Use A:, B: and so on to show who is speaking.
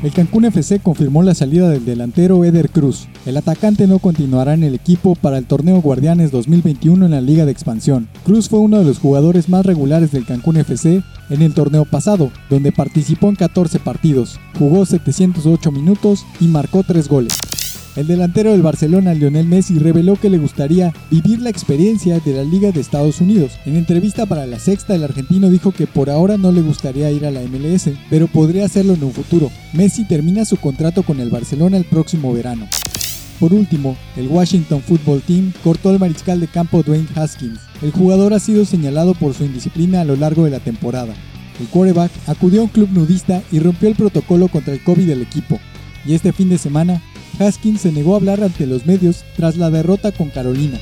A: El Cancún FC confirmó la salida del delantero Eder Cruz. El atacante no continuará en el equipo para el torneo Guardianes 2021 en la Liga de Expansión. Cruz fue uno de los jugadores más regulares del Cancún FC en el torneo pasado, donde participó en 14 partidos, jugó 708 minutos y marcó 3 goles. El delantero del Barcelona, Lionel Messi, reveló que le gustaría vivir la experiencia de la Liga de Estados Unidos. En entrevista para La Sexta, el argentino dijo que por ahora no le gustaría ir a la MLS, pero podría hacerlo en un futuro. Messi termina su contrato con el Barcelona el próximo verano. Por último, el Washington Football Team cortó al mariscal de campo Dwayne Haskins. El jugador ha sido señalado por su indisciplina a lo largo de la temporada. El quarterback acudió a un club nudista y rompió el protocolo contra el COVID del equipo. Y este fin de semana Haskins se negó a hablar ante los medios tras la derrota con Carolina.